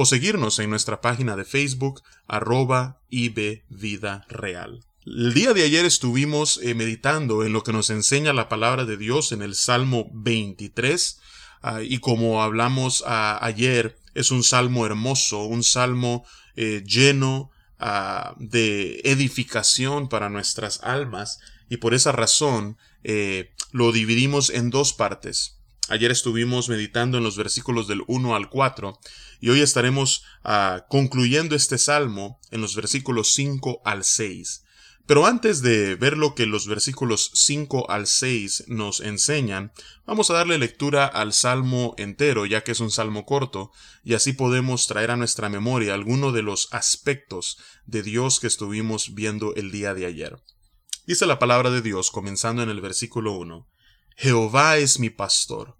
o seguirnos en nuestra página de Facebook arroba Vida Real. El día de ayer estuvimos eh, meditando en lo que nos enseña la palabra de Dios en el Salmo 23 ah, y como hablamos ah, ayer es un salmo hermoso, un salmo eh, lleno ah, de edificación para nuestras almas y por esa razón eh, lo dividimos en dos partes. Ayer estuvimos meditando en los versículos del 1 al 4 y hoy estaremos ah, concluyendo este salmo en los versículos 5 al 6. Pero antes de ver lo que los versículos 5 al 6 nos enseñan, vamos a darle lectura al salmo entero, ya que es un salmo corto, y así podemos traer a nuestra memoria algunos de los aspectos de Dios que estuvimos viendo el día de ayer. Dice la palabra de Dios comenzando en el versículo 1. Jehová es mi pastor,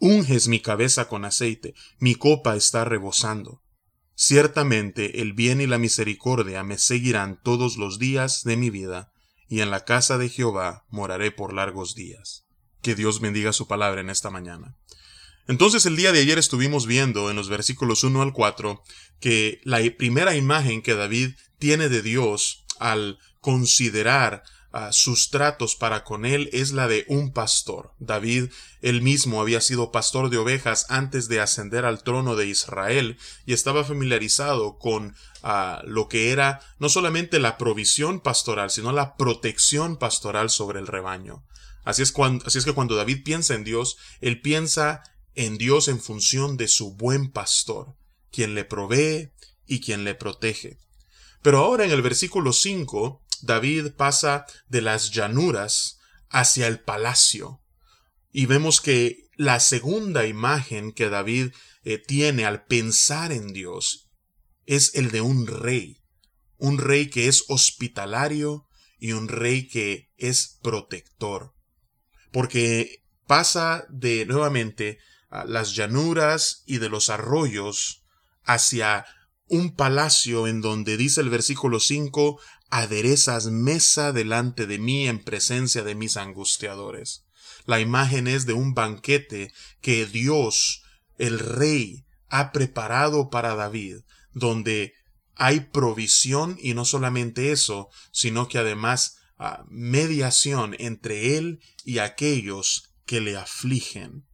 Unges mi cabeza con aceite, mi copa está rebosando. Ciertamente el bien y la misericordia me seguirán todos los días de mi vida, y en la casa de Jehová moraré por largos días. Que Dios bendiga su palabra en esta mañana. Entonces el día de ayer estuvimos viendo en los versículos 1 al 4 que la primera imagen que David tiene de Dios al considerar sus tratos para con él es la de un pastor. David él mismo había sido pastor de ovejas antes de ascender al trono de Israel y estaba familiarizado con lo que era no solamente la provisión pastoral, sino la protección pastoral sobre el rebaño. Así es, cuando, así es que cuando David piensa en Dios, él piensa en Dios en función de su buen pastor, quien le provee y quien le protege. Pero ahora en el versículo 5 David pasa de las llanuras hacia el palacio. Y vemos que la segunda imagen que David eh, tiene al pensar en Dios es el de un rey, un rey que es hospitalario y un rey que es protector. Porque pasa de nuevamente a las llanuras y de los arroyos hacia un palacio en donde dice el versículo 5, aderezas mesa delante de mí en presencia de mis angustiadores. La imagen es de un banquete que Dios, el Rey, ha preparado para David, donde hay provisión y no solamente eso, sino que además ah, mediación entre él y aquellos que le afligen.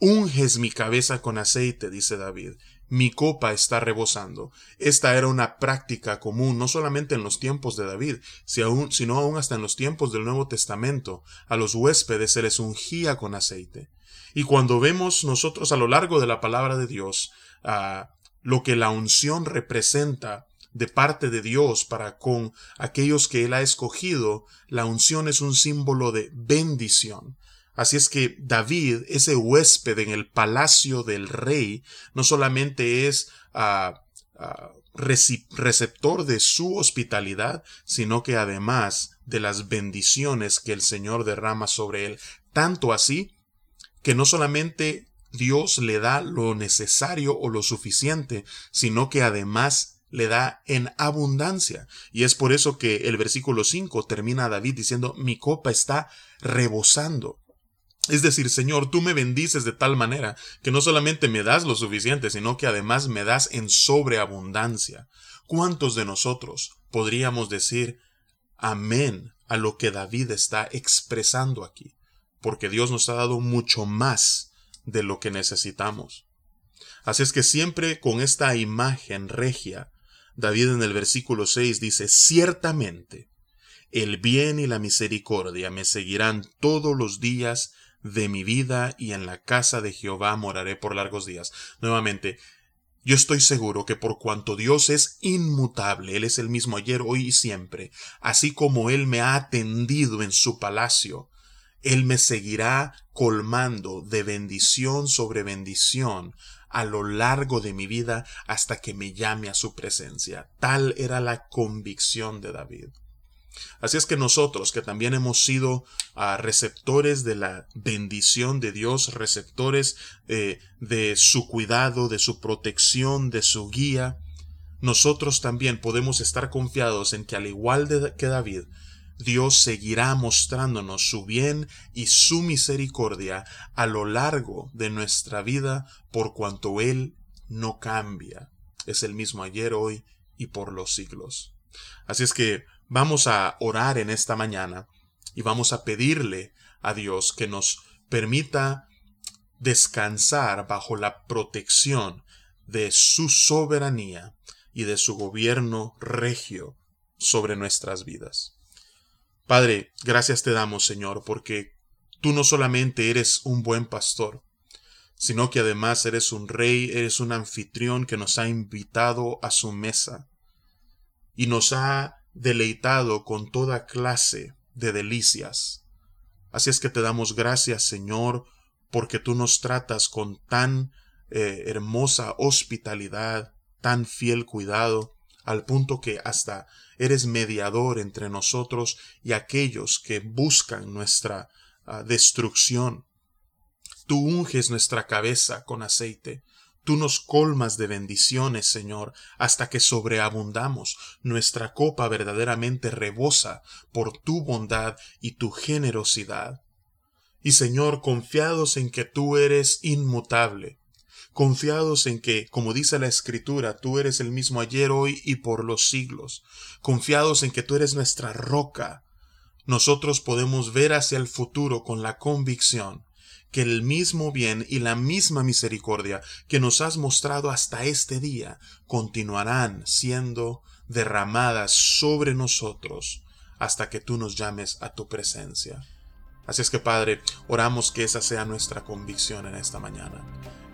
Unges mi cabeza con aceite, dice David, mi copa está rebosando. Esta era una práctica común no solamente en los tiempos de David, sino aún hasta en los tiempos del Nuevo Testamento. A los huéspedes se les ungía con aceite. Y cuando vemos nosotros a lo largo de la palabra de Dios ah, lo que la unción representa de parte de Dios para con aquellos que Él ha escogido, la unción es un símbolo de bendición. Así es que David, ese huésped en el palacio del rey, no solamente es ah, ah, receptor de su hospitalidad, sino que además de las bendiciones que el Señor derrama sobre él, tanto así que no solamente Dios le da lo necesario o lo suficiente, sino que además le da en abundancia. Y es por eso que el versículo 5 termina David diciendo, mi copa está rebosando. Es decir, Señor, tú me bendices de tal manera que no solamente me das lo suficiente, sino que además me das en sobreabundancia. ¿Cuántos de nosotros podríamos decir amén a lo que David está expresando aquí? Porque Dios nos ha dado mucho más de lo que necesitamos. Así es que siempre con esta imagen regia, David en el versículo 6 dice, ciertamente, el bien y la misericordia me seguirán todos los días de mi vida y en la casa de Jehová moraré por largos días. Nuevamente, yo estoy seguro que por cuanto Dios es inmutable, Él es el mismo ayer, hoy y siempre, así como Él me ha atendido en su palacio, Él me seguirá colmando de bendición sobre bendición a lo largo de mi vida hasta que me llame a su presencia. Tal era la convicción de David. Así es que nosotros, que también hemos sido ah, receptores de la bendición de Dios, receptores eh, de su cuidado, de su protección, de su guía, nosotros también podemos estar confiados en que al igual que David, Dios seguirá mostrándonos su bien y su misericordia a lo largo de nuestra vida por cuanto Él no cambia. Es el mismo ayer, hoy y por los siglos. Así es que Vamos a orar en esta mañana y vamos a pedirle a Dios que nos permita descansar bajo la protección de su soberanía y de su gobierno regio sobre nuestras vidas. Padre, gracias te damos, Señor, porque tú no solamente eres un buen pastor, sino que además eres un rey, eres un anfitrión que nos ha invitado a su mesa y nos ha deleitado con toda clase de delicias. Así es que te damos gracias, Señor, porque tú nos tratas con tan eh, hermosa hospitalidad, tan fiel cuidado, al punto que hasta eres mediador entre nosotros y aquellos que buscan nuestra ah, destrucción. Tú unges nuestra cabeza con aceite, Tú nos colmas de bendiciones, Señor, hasta que sobreabundamos. Nuestra copa verdaderamente rebosa por tu bondad y tu generosidad. Y Señor, confiados en que tú eres inmutable, confiados en que, como dice la Escritura, tú eres el mismo ayer, hoy y por los siglos, confiados en que tú eres nuestra roca, nosotros podemos ver hacia el futuro con la convicción que el mismo bien y la misma misericordia que nos has mostrado hasta este día continuarán siendo derramadas sobre nosotros hasta que tú nos llames a tu presencia. Así es que Padre, oramos que esa sea nuestra convicción en esta mañana.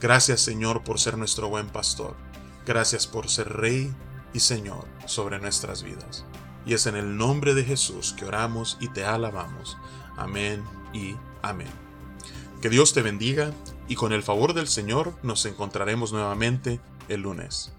Gracias Señor por ser nuestro buen pastor. Gracias por ser Rey y Señor sobre nuestras vidas. Y es en el nombre de Jesús que oramos y te alabamos. Amén y amén. Que Dios te bendiga y con el favor del Señor nos encontraremos nuevamente el lunes.